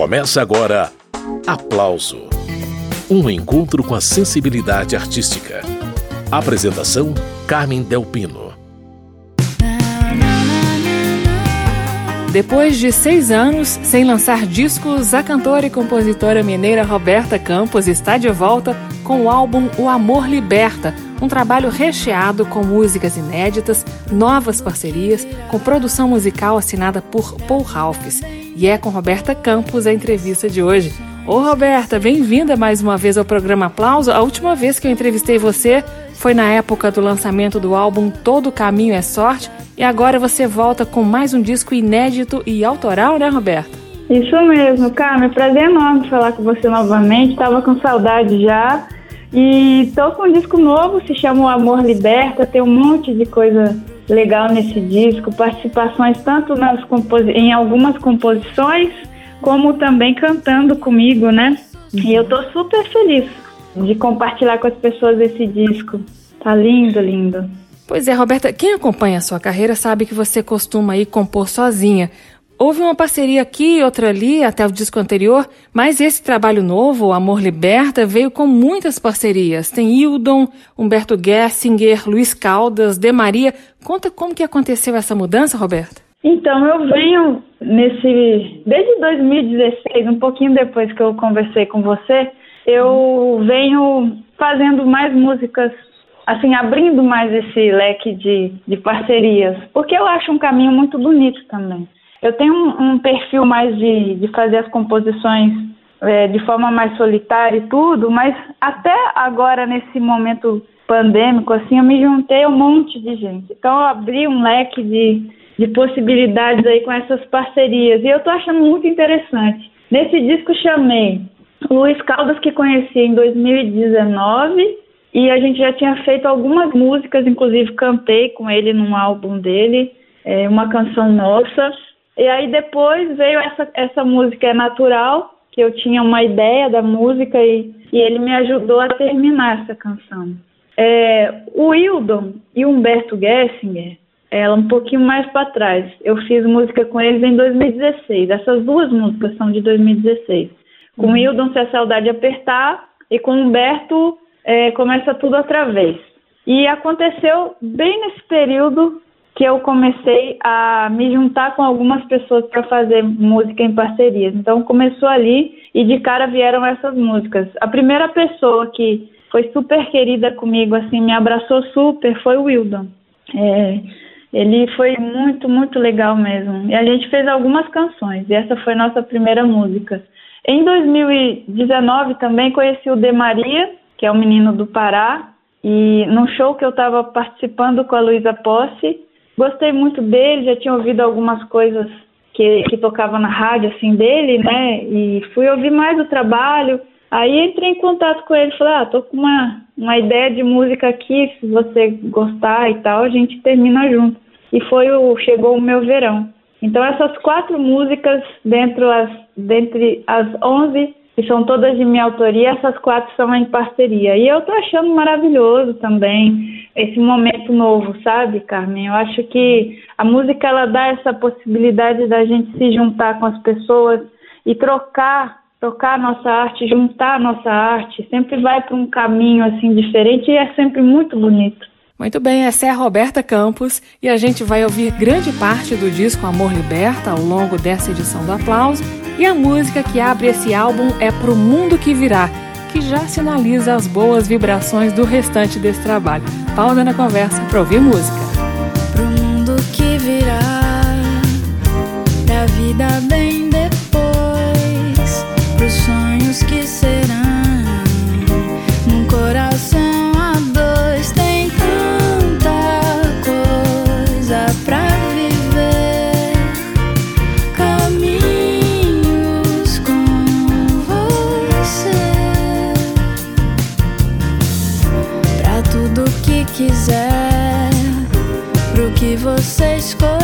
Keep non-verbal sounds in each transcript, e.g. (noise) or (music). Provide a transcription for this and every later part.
Começa agora Aplauso um encontro com a sensibilidade artística. Apresentação: Carmen Delpino. Depois de seis anos sem lançar discos, a cantora e compositora mineira Roberta Campos está de volta com o álbum O Amor Liberta, um trabalho recheado com músicas inéditas, novas parcerias, com produção musical assinada por Paul Ralphs. E é com Roberta Campos a entrevista de hoje. Ô Roberta, bem-vinda mais uma vez ao programa Aplauso. A última vez que eu entrevistei você foi na época do lançamento do álbum Todo Caminho é Sorte e agora você volta com mais um disco inédito e autoral, né, Roberta? Isso mesmo, Carmen. Prazer enorme falar com você novamente. Estava com saudade já. E tô com um disco novo, se chama O Amor Liberta. Tem um monte de coisa legal nesse disco, participações tanto nas em algumas composições como também cantando comigo, né? E eu tô super feliz de compartilhar com as pessoas esse disco. Tá lindo, lindo. Pois é, Roberta, quem acompanha a sua carreira sabe que você costuma ir compor sozinha. Houve uma parceria aqui e outra ali, até o disco anterior, mas esse trabalho novo, Amor Liberta, veio com muitas parcerias. Tem Hildon, Humberto Gessinger, Luiz Caldas, De Maria. Conta como que aconteceu essa mudança, Roberta? Então, eu venho nesse. Desde 2016, um pouquinho depois que eu conversei com você, eu venho fazendo mais músicas, assim, abrindo mais esse leque de, de parcerias, porque eu acho um caminho muito bonito também. Eu tenho um, um perfil mais de, de fazer as composições é, de forma mais solitária e tudo, mas até agora, nesse momento pandêmico, assim, eu me juntei a um monte de gente. Então, eu abri um leque de de possibilidades aí com essas parcerias. E eu tô achando muito interessante. Nesse disco chamei Luiz Caldas, que conheci em 2019, e a gente já tinha feito algumas músicas, inclusive cantei com ele num álbum dele, é, uma canção nossa. E aí depois veio essa, essa música É Natural, que eu tinha uma ideia da música e, e ele me ajudou a terminar essa canção. É, o Wildon e o Humberto Gessinger, ela um pouquinho mais para trás. Eu fiz música com eles em 2016. Essas duas músicas são de 2016. Com uhum. Hildon Se a Saudade Apertar e com Humberto é, Começa Tudo Outra Vez. E aconteceu bem nesse período que eu comecei a me juntar com algumas pessoas para fazer música em parcerias. Então começou ali e de cara vieram essas músicas. A primeira pessoa que foi super querida comigo, assim, me abraçou super, foi o Wildon. É, ele foi muito, muito legal mesmo. E a gente fez algumas canções, e essa foi nossa primeira música. Em 2019 também conheci o De Maria, que é um menino do Pará, e num show que eu estava participando com a Luísa Posse, gostei muito dele, já tinha ouvido algumas coisas que, que tocava na rádio assim dele, né? E fui ouvir mais o trabalho. Aí entrei em contato com ele, falei, ah, tô com uma, uma ideia de música aqui, se você gostar e tal, a gente termina junto. E foi o Chegou o Meu Verão. Então essas quatro músicas, dentro as, dentre as onze, que são todas de minha autoria, essas quatro são em parceria. E eu tô achando maravilhoso também esse momento novo, sabe, Carmen? Eu acho que a música ela dá essa possibilidade da gente se juntar com as pessoas e trocar tocar a nossa arte, juntar a nossa arte, sempre vai para um caminho assim diferente e é sempre muito bonito. Muito bem, essa é a Roberta Campos e a gente vai ouvir grande parte do disco Amor Liberta ao longo dessa edição do Aplauso. E a música que abre esse álbum é Pro Mundo Que Virá, que já sinaliza as boas vibrações do restante desse trabalho. Pausa na conversa para ouvir música. Pro mundo que virá, pra vida bem você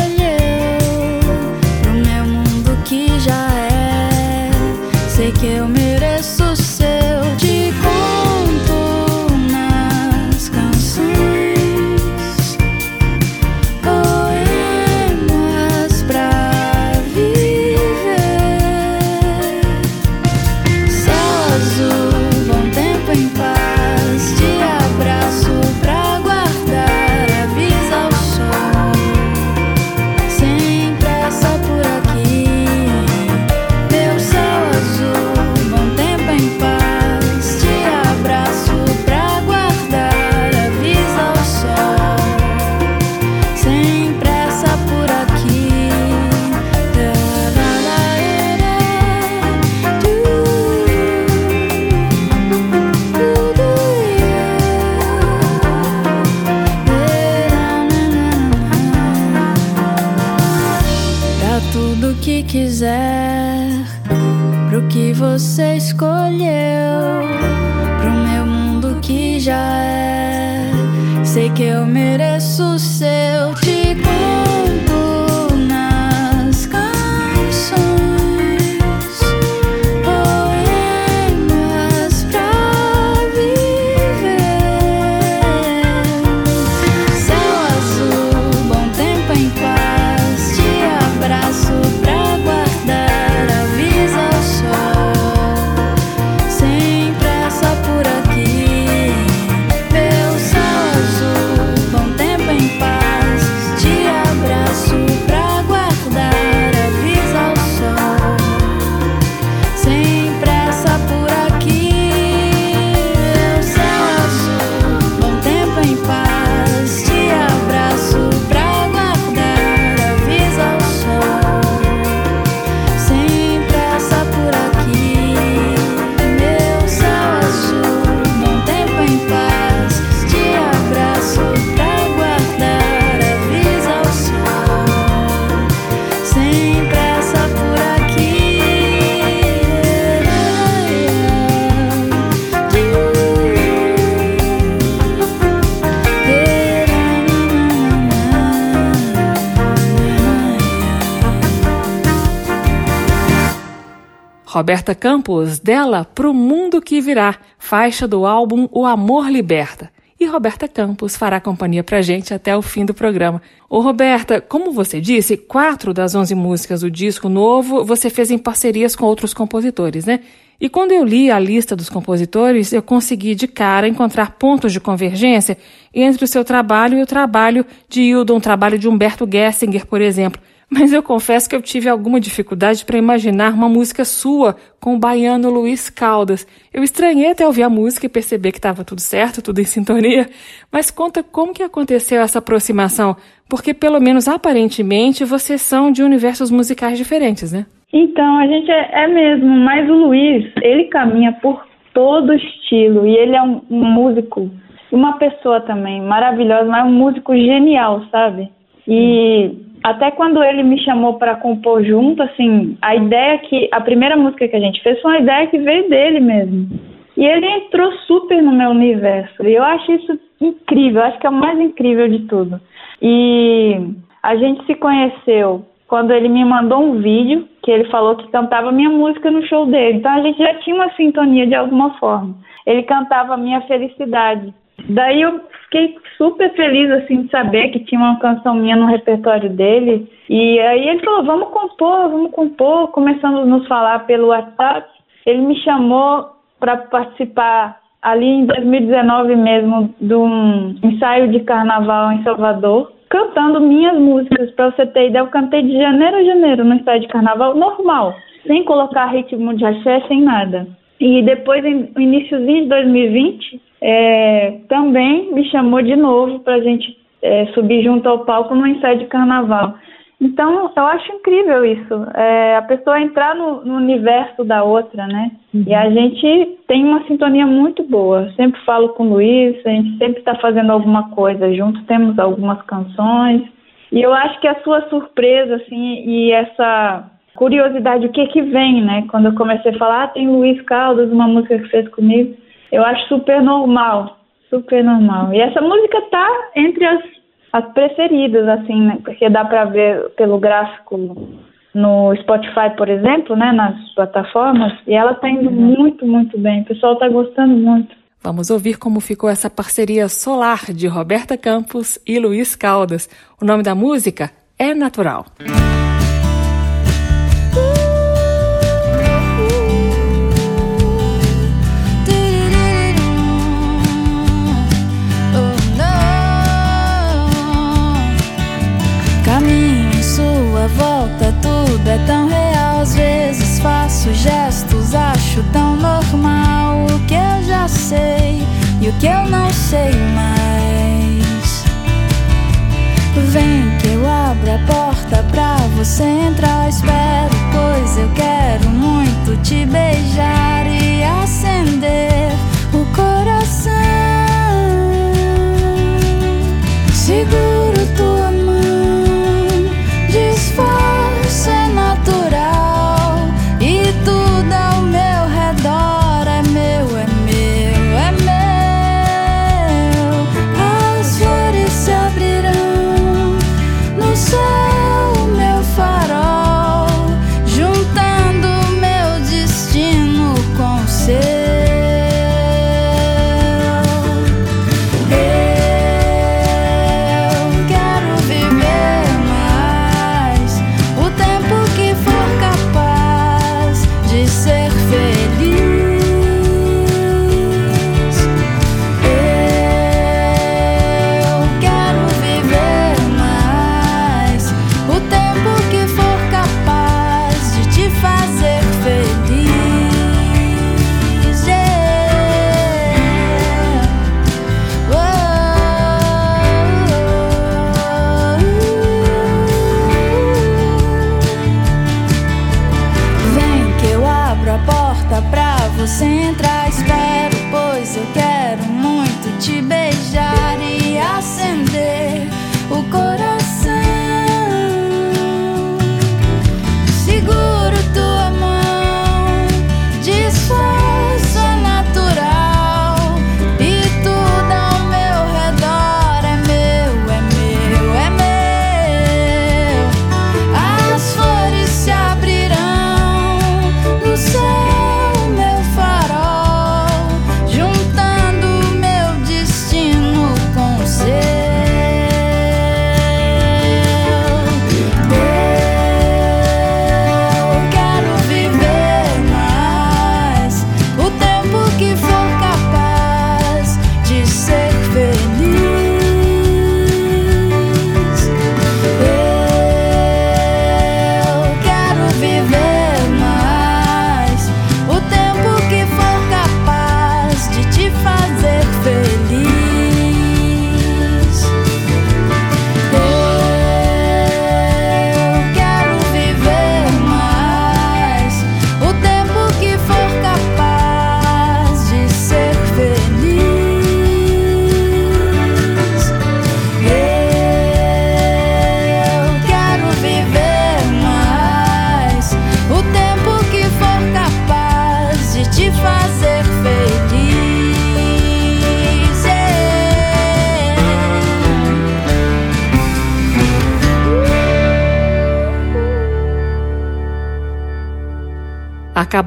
Roberta Campos, dela Pro Mundo Que Virá, faixa do álbum O Amor Liberta. E Roberta Campos fará companhia pra gente até o fim do programa. Ô Roberta, como você disse, quatro das onze músicas do disco novo você fez em parcerias com outros compositores, né? E quando eu li a lista dos compositores, eu consegui de cara encontrar pontos de convergência entre o seu trabalho e o trabalho de Hildon, o trabalho de Humberto Gessinger, por exemplo. Mas eu confesso que eu tive alguma dificuldade para imaginar uma música sua com o baiano Luiz Caldas. Eu estranhei até ouvir a música e perceber que estava tudo certo, tudo em sintonia. Mas conta como que aconteceu essa aproximação, porque pelo menos aparentemente vocês são de universos musicais diferentes, né? Então, a gente é, é mesmo, mas o Luiz, ele caminha por todo estilo e ele é um, um músico, uma pessoa também maravilhosa, mas um músico genial, sabe? E até quando ele me chamou para compor junto, assim, a ideia que a primeira música que a gente fez foi uma ideia que veio dele mesmo. E ele entrou super no meu universo. E eu acho isso incrível, acho que é o mais incrível de tudo. E a gente se conheceu quando ele me mandou um vídeo que ele falou que cantava minha música no show dele. Então a gente já tinha uma sintonia de alguma forma. Ele cantava Minha Felicidade. Daí eu fiquei super feliz assim de saber que tinha uma canção minha no repertório dele. E aí ele falou: "Vamos compor, vamos compor", começando a nos falar pelo WhatsApp. Ele me chamou para participar ali em 2019 mesmo de um ensaio de carnaval em Salvador, cantando minhas músicas. Para você ter ideia, eu cantei de janeiro a janeiro no ensaio de carnaval normal, sem colocar ritmo de axé, sem nada. E depois, no iníciozinho de 2020, é, também me chamou de novo para a gente é, subir junto ao palco no ensaio de carnaval. Então, eu acho incrível isso, é, a pessoa entrar no, no, universo da outra, né? Uhum. E a gente tem uma sintonia muito boa. Sempre falo com o Luiz, a gente sempre está fazendo alguma coisa junto, temos algumas canções. E eu acho que a sua surpresa, assim, e essa curiosidade, o que que vem, né? Quando eu comecei a falar, ah, tem Luiz Caldas, uma música que fez comigo eu acho super normal, super normal. E essa música tá entre as, as preferidas, assim, né? Porque dá para ver pelo gráfico no Spotify, por exemplo, né? Nas plataformas. E ela tá indo uhum. muito, muito bem. O pessoal tá gostando muito. Vamos ouvir como ficou essa parceria solar de Roberta Campos e Luiz Caldas. O nome da música é Natural. volta sei mais. Vem que eu abro a porta pra você entrar. Espero, pois eu quero muito te beijar e acender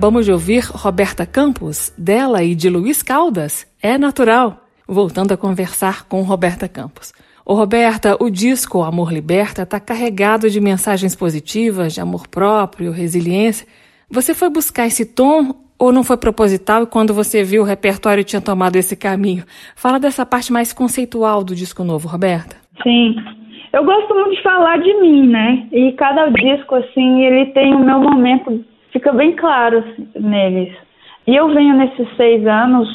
Acabamos de ouvir Roberta Campos, dela e de Luiz Caldas, É Natural, voltando a conversar com Roberta Campos. Ô Roberta, o disco Amor Liberta está carregado de mensagens positivas, de amor próprio, resiliência. Você foi buscar esse tom ou não foi proposital e quando você viu o repertório tinha tomado esse caminho? Fala dessa parte mais conceitual do disco novo, Roberta. Sim. Eu gosto muito de falar de mim, né? E cada disco, assim, ele tem o meu momento fica bem claro neles. E eu venho nesses seis anos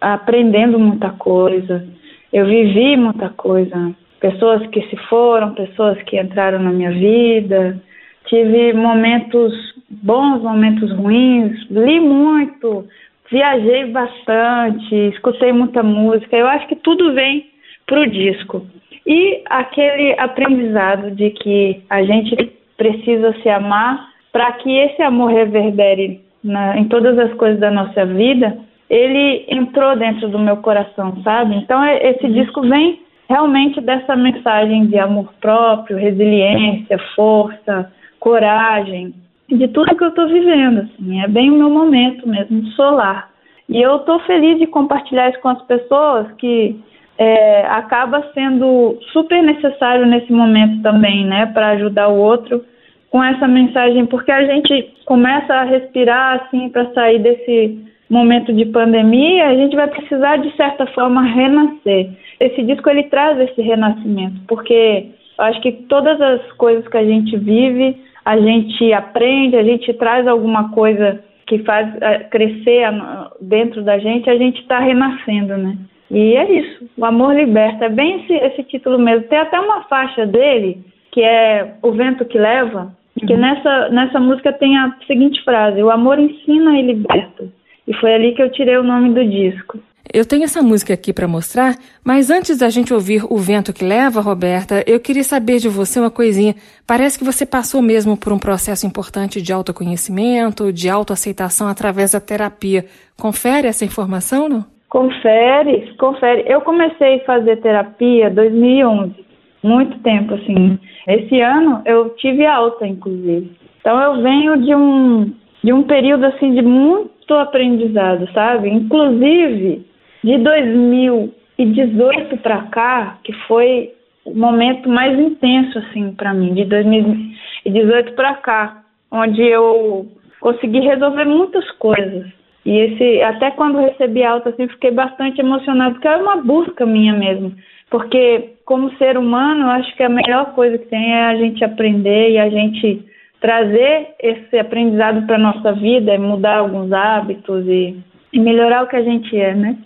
aprendendo muita coisa. Eu vivi muita coisa. Pessoas que se foram, pessoas que entraram na minha vida. Tive momentos bons, momentos ruins. Li muito, viajei bastante, escutei muita música. Eu acho que tudo vem pro disco. E aquele aprendizado de que a gente precisa se amar para que esse amor reverbere na, em todas as coisas da nossa vida, ele entrou dentro do meu coração, sabe? Então é, esse disco vem realmente dessa mensagem de amor próprio, resiliência, força, coragem, de tudo que eu estou vivendo. Assim, é bem o meu momento mesmo, solar. E eu estou feliz de compartilhar isso com as pessoas, que é, acaba sendo super necessário nesse momento também, né, para ajudar o outro com essa mensagem, porque a gente começa a respirar assim para sair desse momento de pandemia, a gente vai precisar de certa forma renascer. Esse disco ele traz esse renascimento, porque eu acho que todas as coisas que a gente vive, a gente aprende, a gente traz alguma coisa que faz eh, crescer dentro da gente, a gente está renascendo, né? E é isso, o amor liberta, é bem esse, esse título mesmo. Tem até uma faixa dele, que é O Vento que Leva, porque uhum. nessa, nessa música tem a seguinte frase: O amor ensina e liberta. E foi ali que eu tirei o nome do disco. Eu tenho essa música aqui para mostrar, mas antes da gente ouvir O Vento que Leva, Roberta, eu queria saber de você uma coisinha. Parece que você passou mesmo por um processo importante de autoconhecimento, de autoaceitação através da terapia. Confere essa informação, não? Confere, confere. Eu comecei a fazer terapia em 2011, muito tempo assim. Esse ano eu tive alta, inclusive. Então eu venho de um, de um período assim de muito aprendizado, sabe? Inclusive de 2018 para cá, que foi o momento mais intenso assim para mim, de 2018 para cá, onde eu consegui resolver muitas coisas. E esse, até quando recebi alta, assim, fiquei bastante emocionada, porque é uma busca minha mesmo. Porque, como ser humano, acho que a melhor coisa que tem é a gente aprender e a gente trazer esse aprendizado para nossa vida, e mudar alguns hábitos e, e, melhorar o que a gente é, né?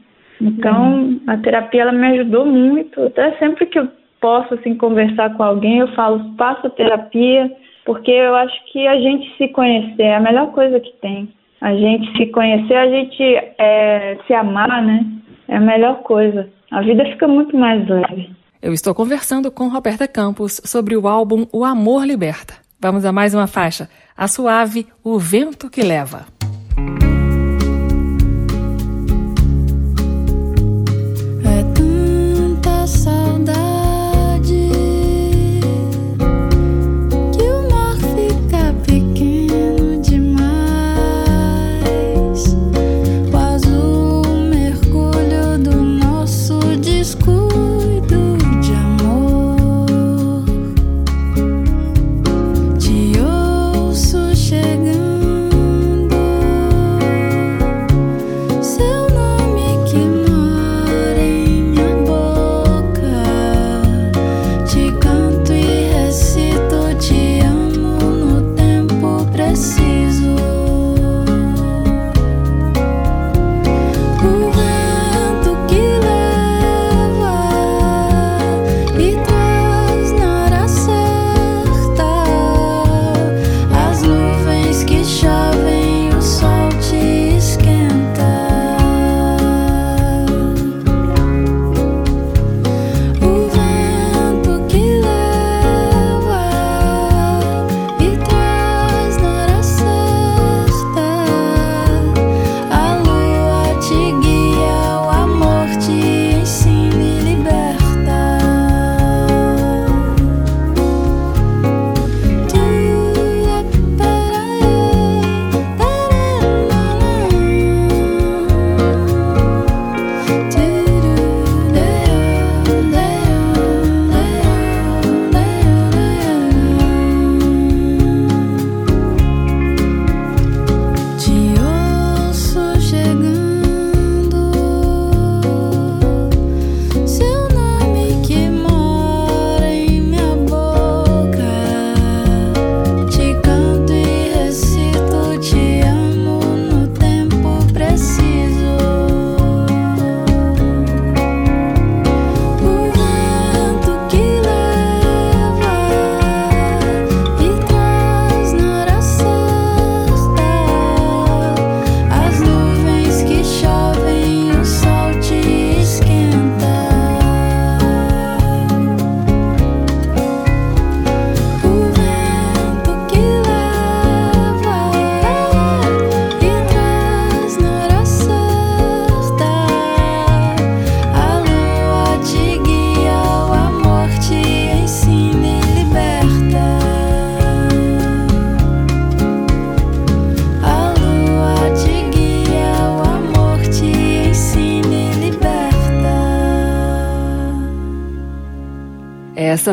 Então, a terapia ela me ajudou muito. Até sempre que eu posso assim conversar com alguém, eu falo, faça terapia, porque eu acho que a gente se conhecer é a melhor coisa que tem. A gente se conhecer, a gente é, se amar, né? É a melhor coisa. A vida fica muito mais leve. Eu estou conversando com Roberta Campos sobre o álbum O Amor Liberta. Vamos a mais uma faixa. A suave O Vento que Leva.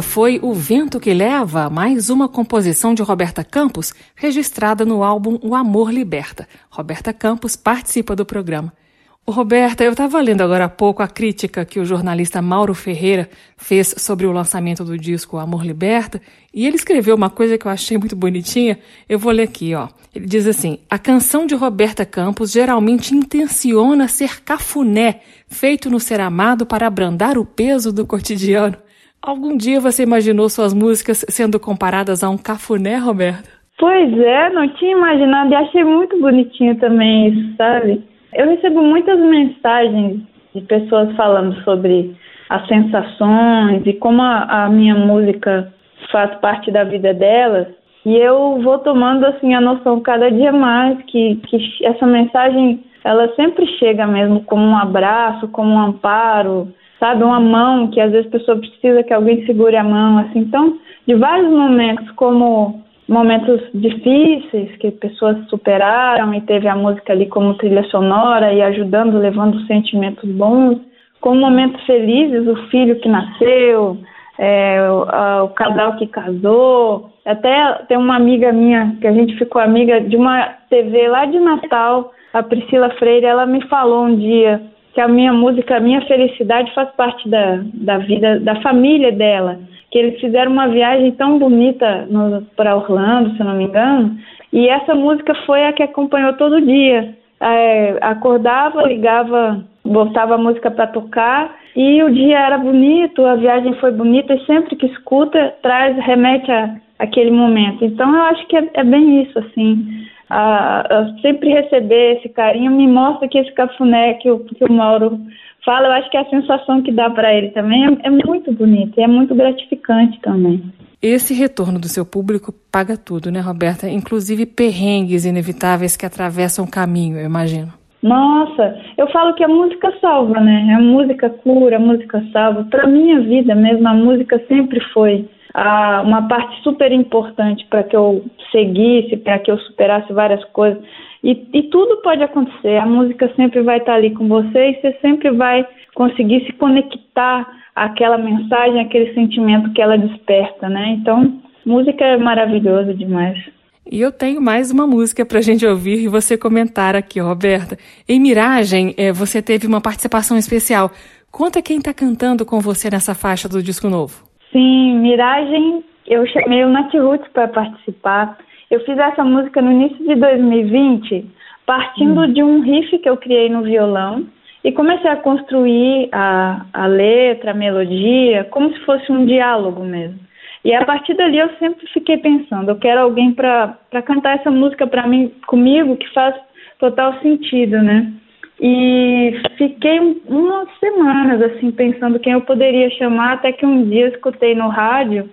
Foi O Vento que Leva, mais uma composição de Roberta Campos, registrada no álbum O Amor Liberta. Roberta Campos participa do programa. O Roberta, eu estava lendo agora há pouco a crítica que o jornalista Mauro Ferreira fez sobre o lançamento do disco Amor Liberta, e ele escreveu uma coisa que eu achei muito bonitinha. Eu vou ler aqui, ó. Ele diz assim: "A canção de Roberta Campos geralmente intenciona ser cafuné, feito no ser amado para abrandar o peso do cotidiano. Algum dia você imaginou suas músicas sendo comparadas a um cafuné, Roberto? Pois é, não tinha imaginado e achei muito bonitinho também isso, sabe? Eu recebo muitas mensagens de pessoas falando sobre as sensações e como a, a minha música faz parte da vida delas. E eu vou tomando assim a noção cada dia mais que, que essa mensagem ela sempre chega mesmo como um abraço, como um amparo, sabe? Uma mão que às vezes a pessoa precisa que alguém segure a mão, assim. Então, de vários momentos, como momentos difíceis que pessoas superaram e teve a música ali como trilha sonora e ajudando, levando sentimentos bons, como momentos felizes, o filho que nasceu, é, o, a, o, casal que casou. Até tem uma amiga minha que a gente ficou amiga de uma TV lá de Natal, a Priscila Freire, ela me falou um dia que a minha música, a minha felicidade faz parte da, da vida, da família dela. Que eles fizeram uma viagem tão bonita para Orlando, se não me engano, e essa música foi a que acompanhou todo dia. É, acordava, ligava, botava a música para tocar e o dia era bonito, a viagem foi bonita e sempre que escuta traz remete a aquele momento. Então eu acho que é, é bem isso assim. A, a sempre receber esse carinho me mostra que esse cafuné que o, que o Mauro fala, eu acho que é a sensação que dá para ele também é, é muito bonita e é muito gratificante também. Esse retorno do seu público paga tudo, né, Roberta? Inclusive perrengues inevitáveis que atravessam o caminho, eu imagino. Nossa, eu falo que a música salva, né? A música cura, a música salva. Para minha vida mesmo, a música sempre foi ah, uma parte super importante para que eu seguisse, para que eu superasse várias coisas. E, e, tudo pode acontecer. A música sempre vai estar ali com você e você sempre vai conseguir se conectar àquela mensagem, aquele sentimento que ela desperta, né? Então, música é maravilhosa demais. E eu tenho mais uma música para a gente ouvir e você comentar aqui, Roberta. Em Miragem, é, você teve uma participação especial. Conta quem está cantando com você nessa faixa do disco novo. Sim, Miragem, eu chamei o Nath Roots para participar. Eu fiz essa música no início de 2020, partindo hum. de um riff que eu criei no violão e comecei a construir a, a letra, a melodia, como se fosse um diálogo mesmo. E a partir dali eu sempre fiquei pensando, eu quero alguém para cantar essa música para mim, comigo, que faz total sentido, né? E fiquei umas semanas assim pensando quem eu poderia chamar, até que um dia escutei no rádio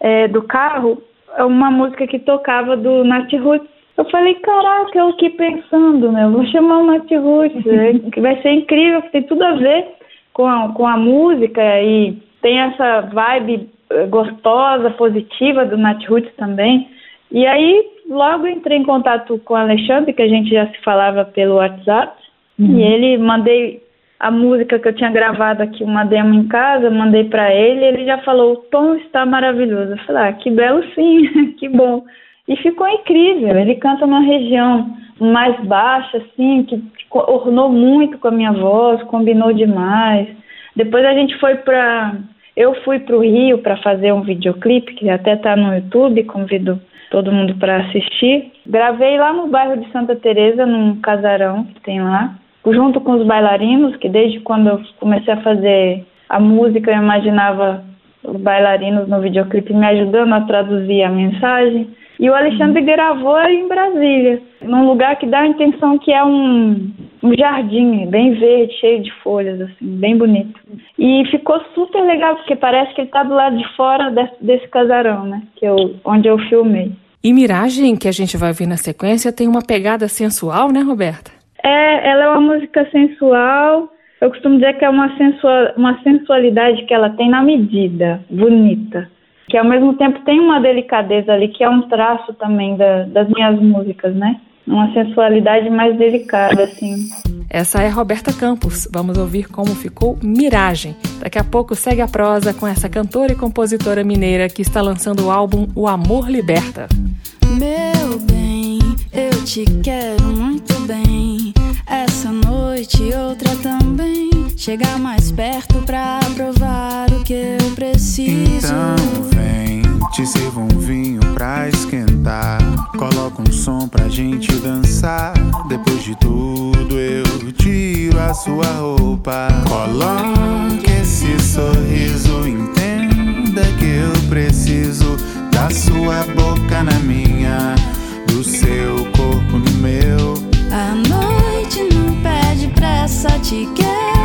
é, do carro uma música que tocava do Nat Roots. Eu falei, caraca, eu aqui pensando, né? Eu vou chamar o Nat Roots, é, (laughs) vai ser incrível, tem tudo a ver com a, com a música e tem essa vibe eh, gostosa, positiva do Nat Roots também. E aí, logo entrei em contato com o Alexandre, que a gente já se falava pelo WhatsApp, uhum. e ele mandei a música que eu tinha gravado aqui, uma demo em casa, mandei para ele, ele já falou: "O tom está maravilhoso". Eu falei: ah, "Que belo sim, (laughs) que bom". E ficou incrível. Ele canta numa região mais baixa assim, que ornou muito com a minha voz, combinou demais. Depois a gente foi para eu fui para o Rio para fazer um videoclipe, que até está no YouTube, convido todo mundo para assistir. Gravei lá no bairro de Santa Teresa, num casarão que tem lá, junto com os bailarinos, que desde quando eu comecei a fazer a música eu imaginava os bailarinos no videoclipe me ajudando a traduzir a mensagem. E o Alexandre uhum. gravou em Brasília, num lugar que dá a intenção que é um, um jardim bem verde, cheio de folhas, assim, bem bonito. E ficou super legal, porque parece que ele está do lado de fora desse, desse casarão, né? Que eu, onde eu filmei. E Miragem, que a gente vai ver na sequência, tem uma pegada sensual, né, Roberta? É, ela é uma música sensual. Eu costumo dizer que é uma, sensual, uma sensualidade que ela tem na medida, bonita que ao mesmo tempo tem uma delicadeza ali, que é um traço também da, das minhas músicas, né? Uma sensualidade mais delicada, assim. Essa é Roberta Campos. Vamos ouvir como ficou Miragem. Daqui a pouco segue a prosa com essa cantora e compositora mineira que está lançando o álbum O Amor Liberta. Meu bem, eu te quero muito bem. Essa noite outra também. Chegar mais perto pra provar o que eu preciso. Então vem, te sirvo um vinho pra esquentar. Coloca um som pra gente dançar. Depois de tudo eu tiro a sua roupa. Coloque esse sorriso, entenda que eu preciso da sua boca na minha, do seu corpo no meu. A noite não pede pressa, te quero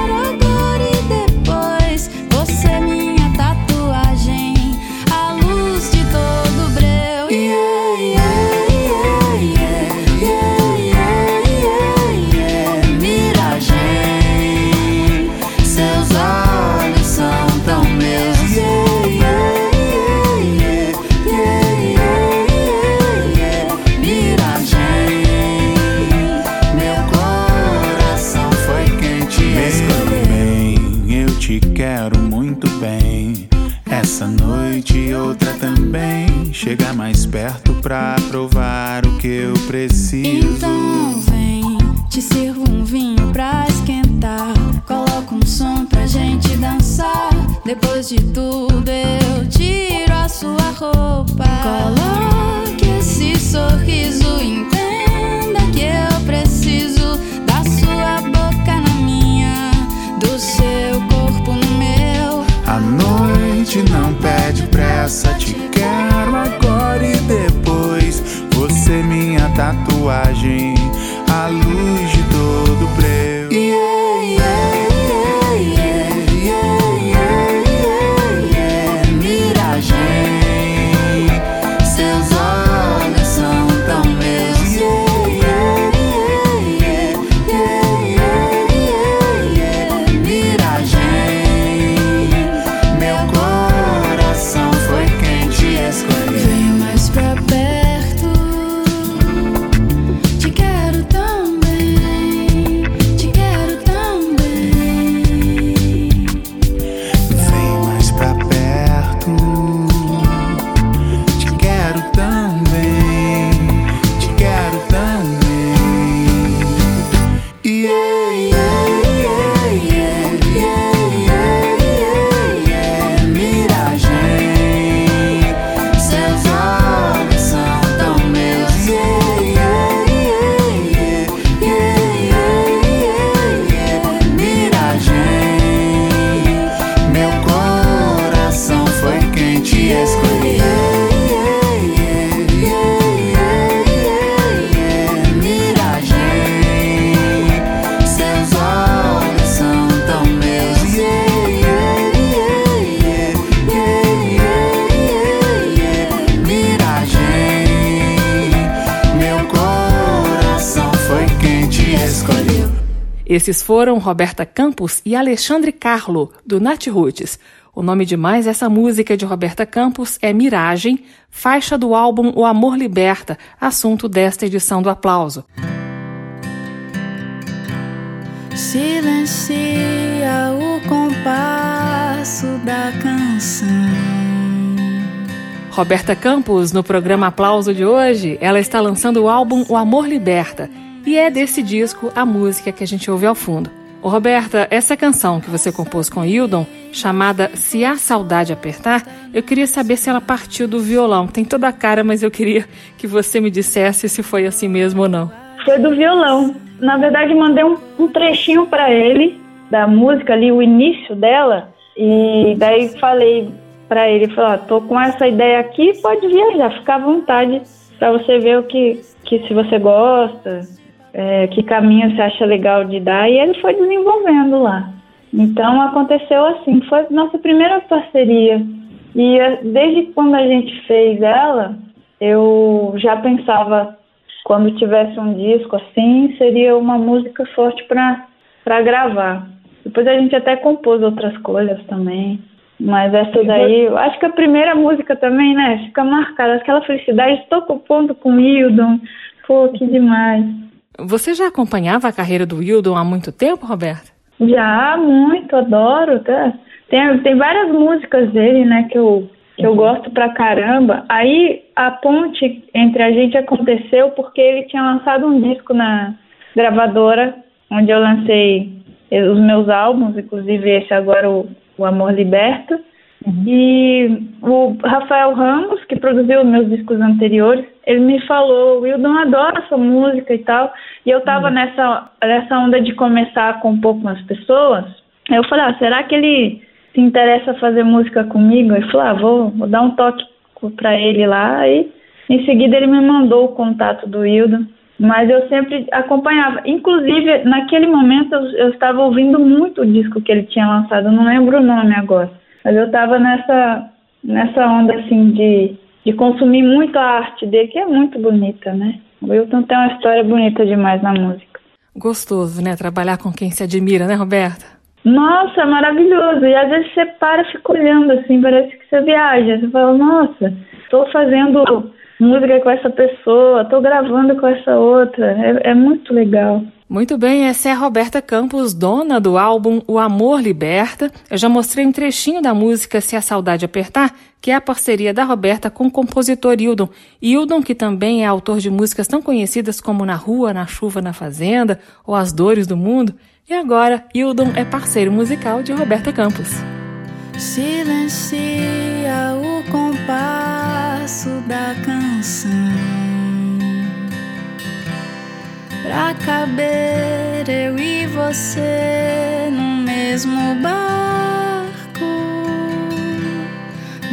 pra provar o que eu preciso. Então vem, te sirvo um vinho pra esquentar. Coloco um som pra gente dançar. Depois de tudo eu tiro a sua roupa. Coloque esse sorriso, entenda que eu preciso da sua boca na minha, do seu corpo no meu. A noite não tatuagem. Esses foram Roberta Campos e Alexandre Carlo, do Nat Roots. O nome de mais essa música de Roberta Campos é Miragem, faixa do álbum O Amor Liberta, assunto desta edição do Aplauso. Silencia o compasso da canção. Roberta Campos, no programa Aplauso de hoje, ela está lançando o álbum O Amor Liberta, e é desse disco a música que a gente ouve ao fundo. Ô Roberta, essa canção que você compôs com Hildon, chamada Se a Saudade Apertar, eu queria saber se ela partiu do violão. Tem toda a cara, mas eu queria que você me dissesse se foi assim mesmo ou não. Foi do violão. Na verdade, mandei um, um trechinho para ele da música ali, o início dela, e daí falei para ele, falou, ah, tô com essa ideia aqui, pode viajar, fica à vontade para você ver o que, que se você gosta, é, que caminho você acha legal de dar, e ele foi desenvolvendo lá. Então aconteceu assim, foi nossa primeira parceria. E é, desde quando a gente fez ela, eu já pensava quando tivesse um disco assim, seria uma música forte para gravar. Depois a gente até compôs outras coisas também. Mas essa daí, eu acho que a primeira música também, né? Fica marcada. Aquela felicidade, estou compondo com o Hildon. Pô, que demais. Você já acompanhava a carreira do Wildon há muito tempo, Roberta? Já, muito, adoro. Tá? Tem, tem várias músicas dele, né, que eu, que eu gosto pra caramba. Aí a ponte entre a gente aconteceu porque ele tinha lançado um disco na gravadora, onde eu lancei os meus álbuns, inclusive esse agora, o, o Amor Liberta. E o Rafael Ramos, que produziu meus discos anteriores, ele me falou, Wildon adora sua música e tal. E eu tava uhum. nessa, nessa onda de começar a compor com as pessoas. Eu falei, ah, será que ele se interessa fazer música comigo? Ele falou, ah, vou, vou dar um toque para ele lá. E em seguida ele me mandou o contato do Wildon. Mas eu sempre acompanhava. Inclusive, naquele momento eu, eu estava ouvindo muito o disco que ele tinha lançado. Eu não lembro o nome agora. Mas eu estava nessa, nessa onda, assim, de, de consumir muito a arte dele, que é muito bonita, né? O Wilton tem uma história bonita demais na música. Gostoso, né? Trabalhar com quem se admira, né, Roberta? Nossa, maravilhoso. E às vezes você para e fica olhando, assim, parece que você viaja. Você fala, nossa, estou fazendo música com essa pessoa, estou gravando com essa outra. É, é muito legal. Muito bem, essa é Roberta Campos, dona do álbum O Amor Liberta. Eu já mostrei um trechinho da música Se a Saudade Apertar, que é a parceria da Roberta com o compositor Hildon. Hildon, que também é autor de músicas tão conhecidas como Na Rua, Na Chuva, Na Fazenda ou As Dores do Mundo. E agora, Hildon é parceiro musical de Roberta Campos. Silencia o compasso da canção pra caber eu e você no mesmo barco.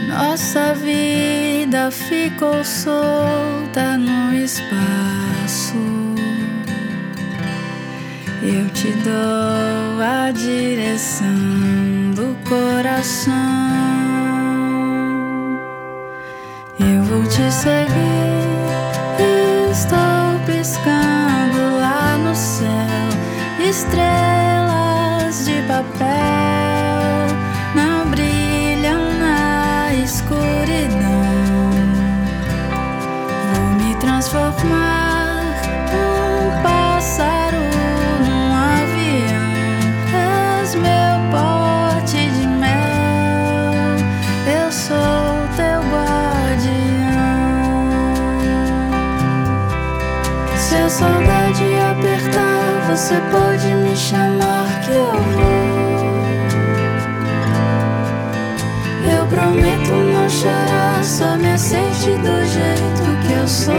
Nossa vida ficou solta no espaço. Eu te dou a direção do coração. Eu vou te seguir. Estou piscando estrelas de papel não brilham na escuridão. Vou me transformar você pode me chamar que eu vou. Eu prometo não chorar, só me aceite do jeito que eu sou.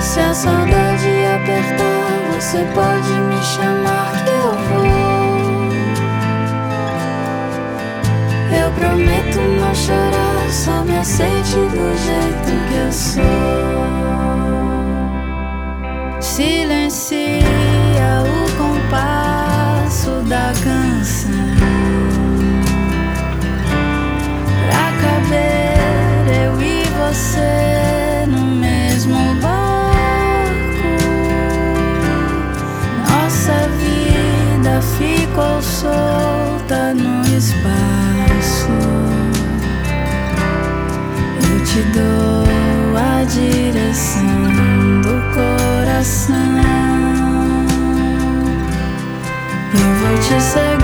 Se a saudade apertar, você pode me chamar que eu vou. Eu prometo não chorar, só me aceite do jeito que eu sou silencia o compasso da canção pra caber eu e você no mesmo barco. Nossa vida ficou solta no espaço. Eu te dou a dica coração. Eu vou te seguir.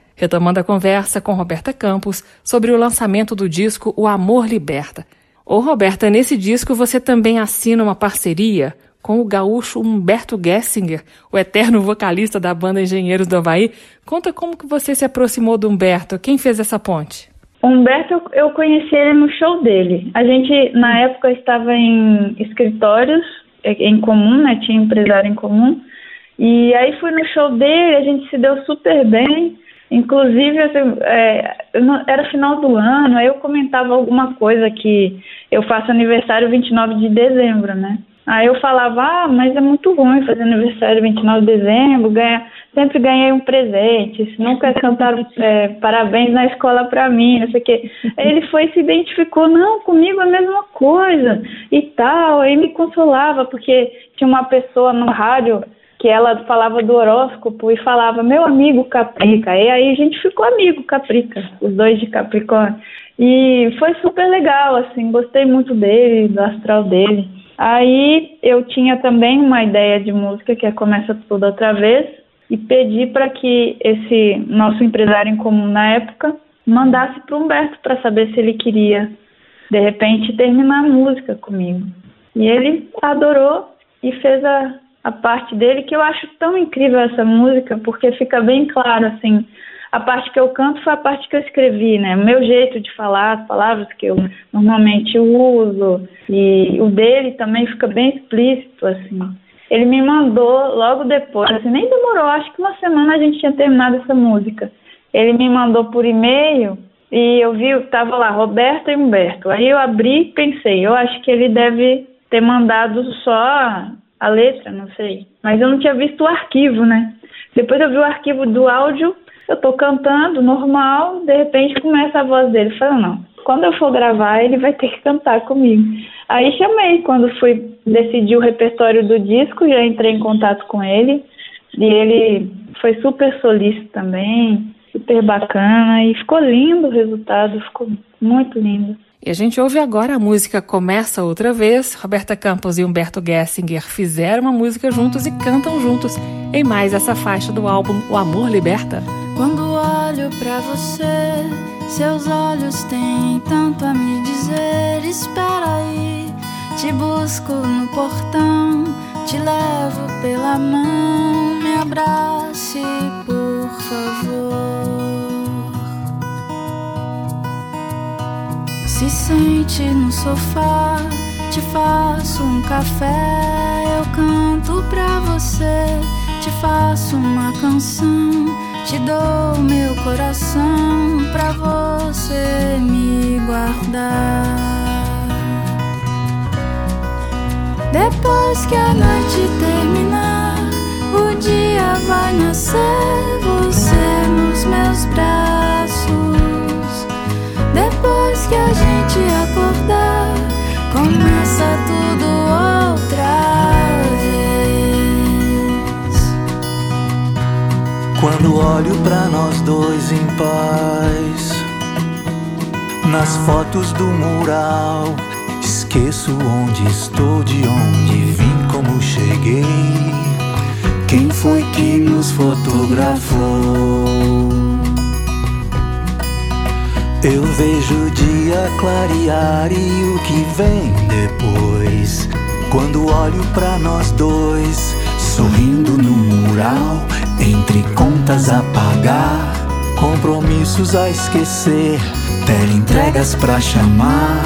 retomando a conversa com Roberta Campos sobre o lançamento do disco O Amor Liberta. Ô Roberta, nesse disco você também assina uma parceria com o gaúcho Humberto Gessinger, o eterno vocalista da banda Engenheiros do Havaí. Conta como que você se aproximou do Humberto, quem fez essa ponte? Humberto, eu conheci ele no show dele. A gente, na época, estava em escritórios em comum, né? Tinha empresário em comum. E aí fui no show dele, a gente se deu super bem. Inclusive, é, era final do ano, aí eu comentava alguma coisa que eu faço aniversário 29 de dezembro, né? Aí eu falava, ah, mas é muito ruim fazer aniversário 29 de dezembro, ganha, sempre ganhei um presente, nunca cantaram é, parabéns na escola pra mim, não sei o quê. Aí ele foi e se identificou, não, comigo é a mesma coisa e tal, aí me consolava, porque tinha uma pessoa no rádio que ela falava do horóscopo e falava, meu amigo Caprica. E aí a gente ficou amigo Caprica, os dois de Capricórnio. E foi super legal, assim, gostei muito dele, do astral dele. Aí eu tinha também uma ideia de música que é Começa Tudo Outra Vez e pedi para que esse nosso empresário em comum na época mandasse para Humberto para saber se ele queria, de repente, terminar a música comigo. E ele adorou e fez a, a parte dele, que eu acho tão incrível essa música, porque fica bem claro, assim, a parte que eu canto foi a parte que eu escrevi, né? O meu jeito de falar, as palavras que eu normalmente uso, e o dele também fica bem explícito, assim. Ele me mandou logo depois, assim, nem demorou, acho que uma semana a gente tinha terminado essa música. Ele me mandou por e-mail e eu vi, tava lá, Roberta e Humberto. Aí eu abri e pensei, eu acho que ele deve ter mandado só a letra, não sei. Mas eu não tinha visto o arquivo, né? Depois eu vi o arquivo do áudio, eu tô cantando normal, de repente começa a voz dele. Falei, não, quando eu for gravar, ele vai ter que cantar comigo. Aí chamei, quando fui decidir o repertório do disco, já entrei em contato com ele. E ele foi super solícito também, super bacana. E ficou lindo o resultado, ficou muito lindo. E a gente ouve agora a música Começa Outra Vez. Roberta Campos e Humberto Gessinger fizeram uma música juntos e cantam juntos em mais essa faixa do álbum O Amor Liberta. Quando olho para você, seus olhos têm tanto a me dizer. Espera aí, te busco no portão, te levo pela mão, me abrace, por favor. Se sente no sofá, te faço um café, eu canto pra você, te faço uma canção, te dou meu coração pra você me guardar. Depois que a noite terminar, o dia vai nascer. Você nos meus braços. Depois que a gente acordar, começa tudo outra Quando olho para nós dois em paz, nas fotos do mural, esqueço onde estou, de onde vim, como cheguei. Quem foi que nos fotografou? Eu vejo o dia clarear e o que vem depois. Quando olho para nós dois, sorrindo no mural entre contas a pagar, compromissos a esquecer, entregas pra chamar,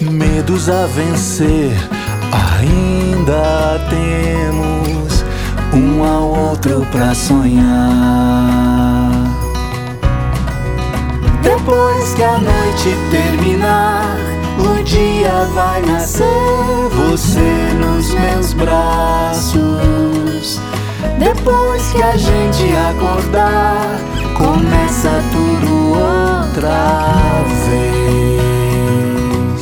medos a vencer. Ainda temos um ao outro pra sonhar. Depois que a noite terminar, o dia vai nascer. Você nos meus braços depois que a gente acordar, começa tudo outra vez.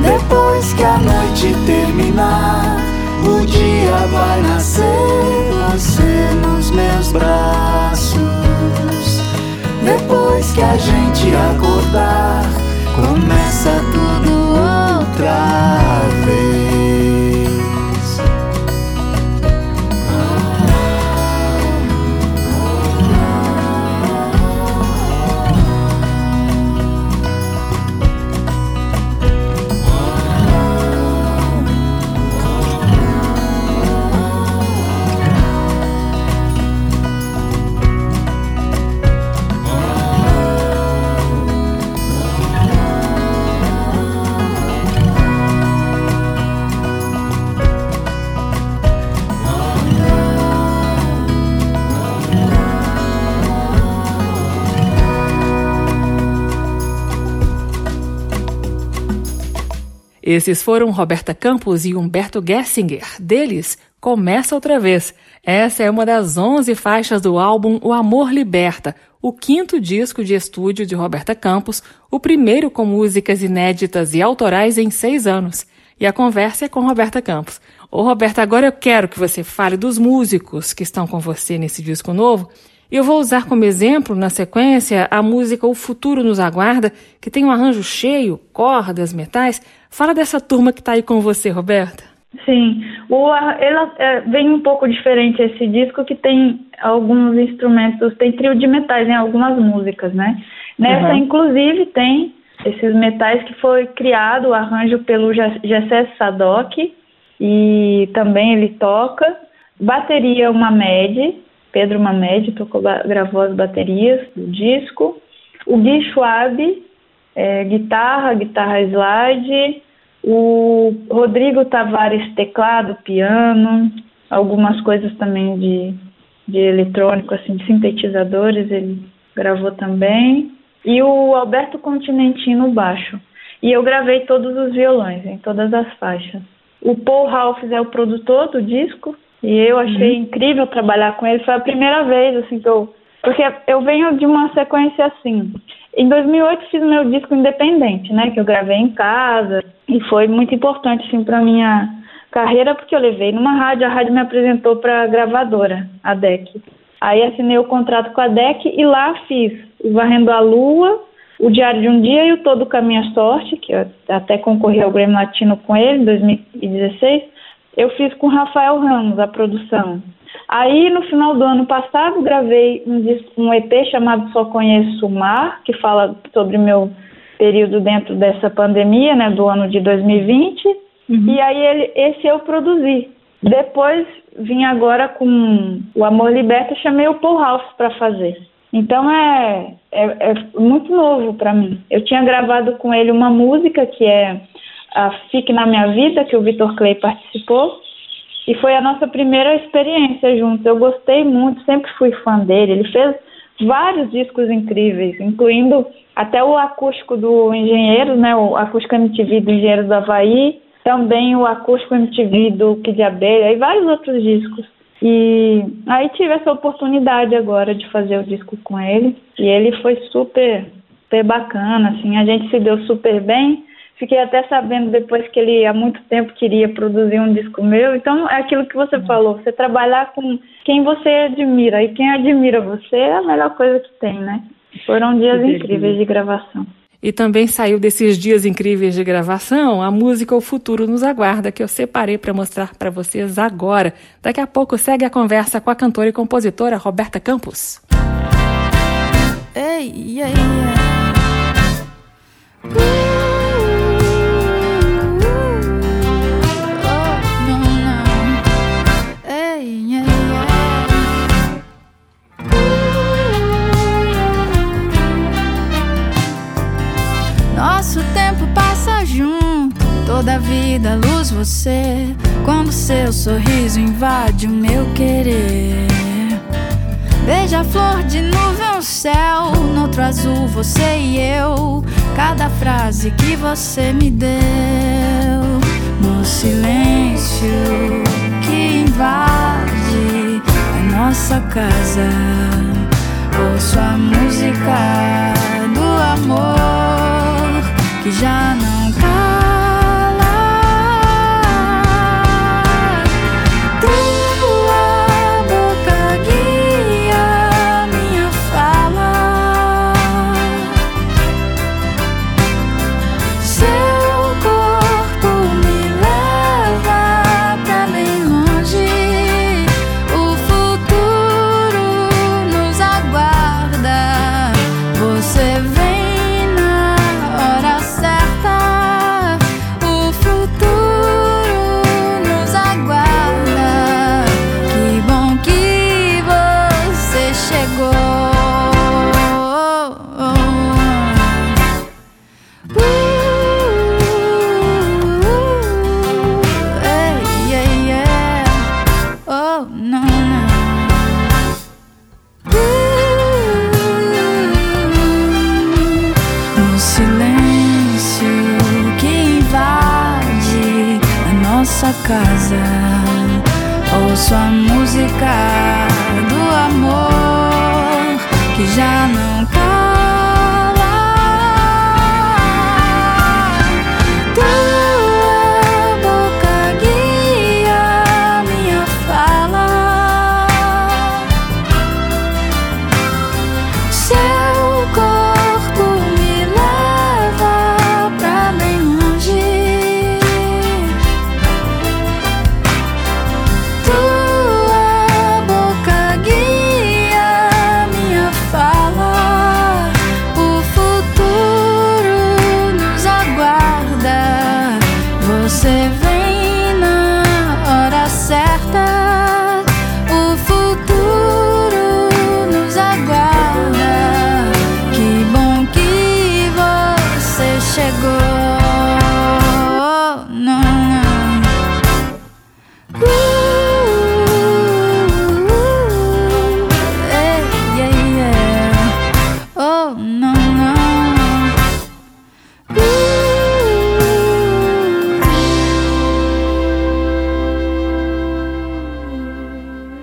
Depois que a noite terminar, o dia vai nascer. Você nos meus braços. Que a gente acordar, começa tudo outra Esses foram Roberta Campos e Humberto Gessinger. Deles, Começa Outra Vez. Essa é uma das 11 faixas do álbum O Amor Liberta, o quinto disco de estúdio de Roberta Campos, o primeiro com músicas inéditas e autorais em seis anos. E a conversa é com Roberta Campos. Ô Roberta, agora eu quero que você fale dos músicos que estão com você nesse disco novo eu vou usar como exemplo, na sequência, a música O Futuro Nos Aguarda, que tem um arranjo cheio, cordas, metais. Fala dessa turma que está aí com você, Roberta. Sim, o, ela, é, vem um pouco diferente esse disco que tem alguns instrumentos, tem trio de metais em algumas músicas, né? Nessa, uhum. inclusive, tem esses metais que foi criado, o arranjo pelo Gessé Sadoc, e também ele toca. Bateria, uma MED, Pedro Mamed tocou, gravou as baterias do disco. O Gui Schwab, é, guitarra, guitarra slide. O Rodrigo Tavares, teclado, piano. Algumas coisas também de, de eletrônico, assim, de sintetizadores, ele gravou também. E o Alberto Continentino, baixo. E eu gravei todos os violões, em todas as faixas. O Paul Ralph é o produtor do disco, e eu achei uhum. incrível trabalhar com ele. Foi a primeira vez, assim, que eu. Porque eu venho de uma sequência assim. Em 2008 fiz meu disco independente, né? Que eu gravei em casa. E foi muito importante, assim, pra minha carreira, porque eu levei numa rádio. A rádio me apresentou pra gravadora, a DEC. Aí assinei o contrato com a DEC e lá fiz o Varrendo a Lua, o Diário de um Dia e o Todo Caminha Sorte, que eu até concorri ao Grêmio Latino com ele em 2016 eu fiz com Rafael Ramos a produção. Aí, no final do ano passado, gravei um, um EP chamado Só Conheço o Mar, que fala sobre meu período dentro dessa pandemia, né, do ano de 2020. Uhum. E aí, ele, esse eu produzi. Depois, vim agora com o Amor Liberta, chamei o Paul House para fazer. Então, é, é, é muito novo para mim. Eu tinha gravado com ele uma música que é a Fique na Minha Vida, que o Vitor Clay participou, E foi a nossa primeira experiência juntos. Eu gostei muito, sempre fui fã dele. Ele fez vários discos incríveis, incluindo até o acústico do Engenheiro, né, o acústico MTV do Engenheiro do Havaí, também o acústico MTV do Kid Abelha e vários outros discos. E aí tive essa oportunidade agora de fazer o disco com ele e ele foi super, super bacana, assim, a gente se deu super bem. Fiquei até sabendo depois que ele há muito tempo queria produzir um disco meu. Então é aquilo que você falou, você trabalhar com quem você admira e quem admira você é a melhor coisa que tem, né? Foram dias incríveis de gravação. E também saiu desses dias incríveis de gravação a música O Futuro Nos Aguarda, que eu separei para mostrar para vocês agora. Daqui a pouco segue a conversa com a cantora e compositora Roberta Campos. Ei, yeah, yeah. Toda a vida, luz você. Quando seu sorriso invade o meu querer. Beija-flor de nuvem, o céu, no outro azul, você e eu. Cada frase que você me deu, no silêncio que invade a nossa casa. Ouço a música do amor que já não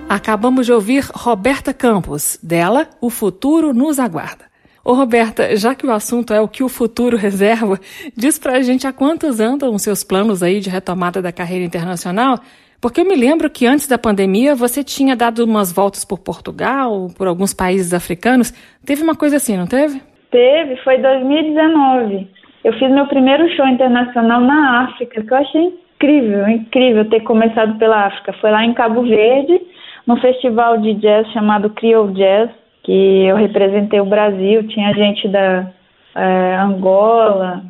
Acabamos de ouvir Roberta Campos, dela O Futuro Nos Aguarda. Ô Roberta, já que o assunto é o que o futuro reserva, diz pra gente há quantos andam os seus planos aí de retomada da carreira internacional? Porque eu me lembro que antes da pandemia você tinha dado umas voltas por Portugal, por alguns países africanos. Teve uma coisa assim, não teve? Teve, foi 2019. Eu fiz meu primeiro show internacional na África, que eu achei incrível, incrível ter começado pela África. Foi lá em Cabo Verde num festival de jazz chamado Creole Jazz, que eu representei o Brasil, tinha gente da é, Angola,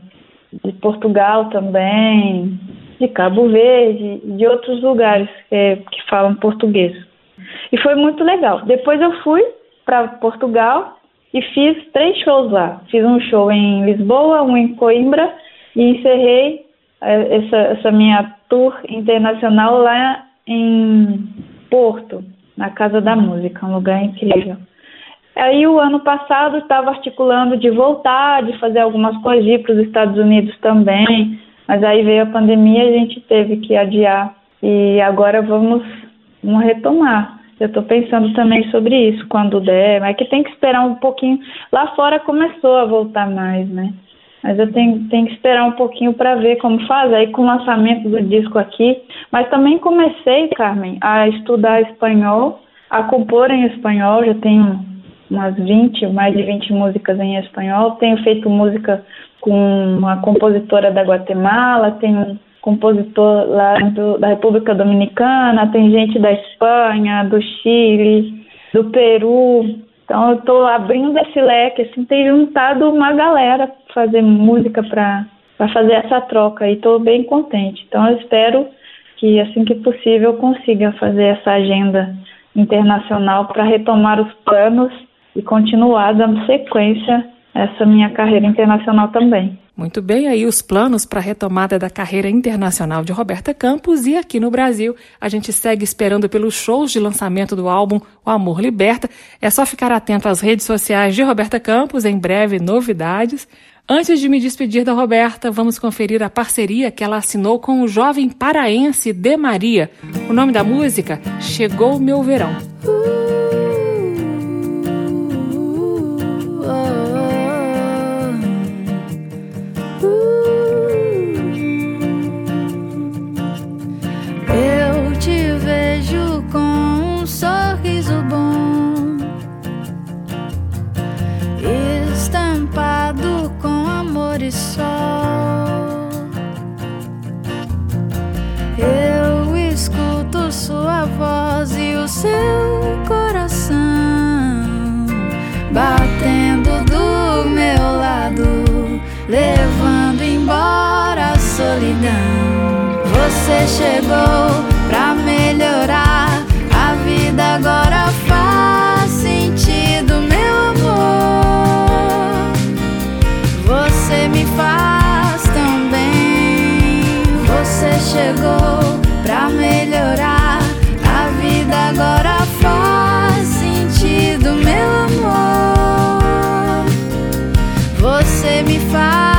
de Portugal também, de Cabo Verde, de outros lugares que, que falam português. E foi muito legal. Depois eu fui para Portugal e fiz três shows lá. Fiz um show em Lisboa, um em Coimbra e encerrei é, essa, essa minha tour internacional lá em Porto, na Casa da Música, um lugar incrível. Aí o ano passado estava articulando de voltar, de fazer algumas coisas, ir para os Estados Unidos também, mas aí veio a pandemia e a gente teve que adiar. E agora vamos, vamos retomar. Eu estou pensando também sobre isso quando der, mas é que tem que esperar um pouquinho. Lá fora começou a voltar mais, né? Mas eu tenho, tenho que esperar um pouquinho para ver como faz. Aí com o lançamento do disco aqui. Mas também comecei, Carmen, a estudar espanhol, a compor em espanhol. Já tenho umas 20, mais de 20 músicas em espanhol. Tenho feito música com uma compositora da Guatemala, tenho um compositor lá do, da República Dominicana, tem gente da Espanha, do Chile, do Peru. Então eu estou abrindo esse leque, assim, tem juntado uma galera fazer música para fazer essa troca e estou bem contente. Então eu espero que assim que possível eu consiga fazer essa agenda internacional para retomar os planos e continuar dando sequência a essa minha carreira internacional também. Muito bem, aí os planos para a retomada da carreira internacional de Roberta Campos e aqui no Brasil a gente segue esperando pelos shows de lançamento do álbum O Amor Liberta. É só ficar atento às redes sociais de Roberta Campos, em breve novidades. Antes de me despedir da Roberta, vamos conferir a parceria que ela assinou com o jovem paraense De Maria. O nome da música Chegou Meu Verão. Seu coração batendo do meu lado, levando embora a solidão. Você chegou pra melhorar chegou pra melhorar agora faz sentido, meu amor. Você me faz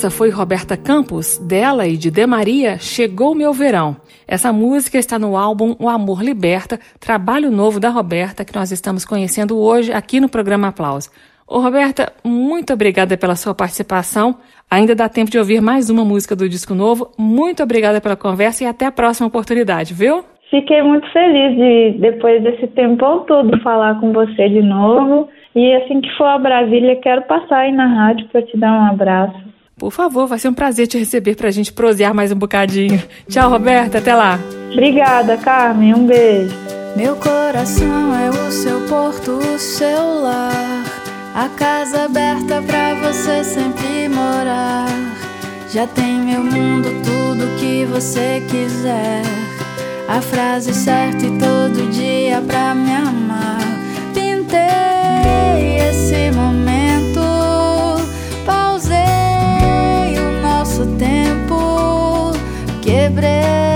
Essa foi Roberta Campos, dela e de De Maria, Chegou Meu Verão. Essa música está no álbum O Amor Liberta, trabalho novo da Roberta que nós estamos conhecendo hoje aqui no programa Aplauso. Ô, Roberta, muito obrigada pela sua participação. Ainda dá tempo de ouvir mais uma música do disco novo. Muito obrigada pela conversa e até a próxima oportunidade, viu? Fiquei muito feliz de, depois desse tempo todo, falar com você de novo. E assim que for a Brasília, quero passar aí na rádio para te dar um abraço. Por favor, vai ser um prazer te receber para a gente prosear mais um bocadinho. Tchau, Roberta, até lá. Obrigada, Carmen, um beijo. Meu coração é o seu porto, o seu lar. A casa aberta pra você sempre morar. Já tem meu mundo, tudo que você quiser. A frase certa e todo dia pra me amar. Quebrei.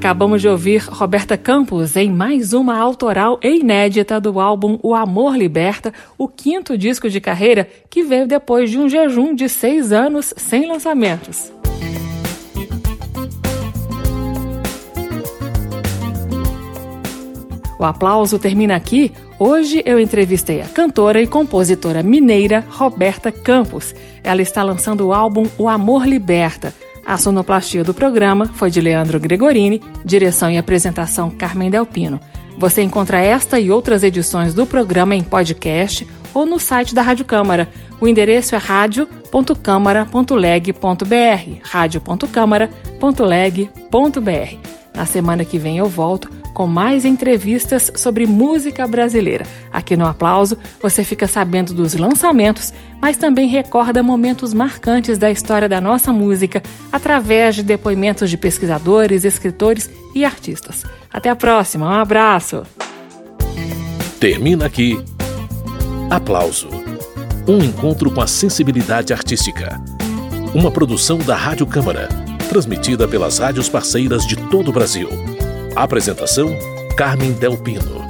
Acabamos de ouvir Roberta Campos em mais uma autoral e inédita do álbum O Amor Liberta, o quinto disco de carreira que veio depois de um jejum de seis anos sem lançamentos. O aplauso termina aqui. Hoje eu entrevistei a cantora e compositora mineira Roberta Campos. Ela está lançando o álbum O Amor Liberta a sonoplastia do programa foi de Leandro Gregorini, direção e apresentação Carmen Delpino. Você encontra esta e outras edições do programa em podcast ou no site da Rádio Câmara. O endereço é radio.câmara.leg.br, radio.câmara.leg.br. Na semana que vem eu volto com mais entrevistas sobre música brasileira. Aqui no Aplauso você fica sabendo dos lançamentos, mas também recorda momentos marcantes da história da nossa música através de depoimentos de pesquisadores, escritores e artistas. Até a próxima, um abraço! Termina aqui Aplauso um encontro com a sensibilidade artística. Uma produção da Rádio Câmara, transmitida pelas rádios parceiras de todo o Brasil. Apresentação: Carmen Del Pino.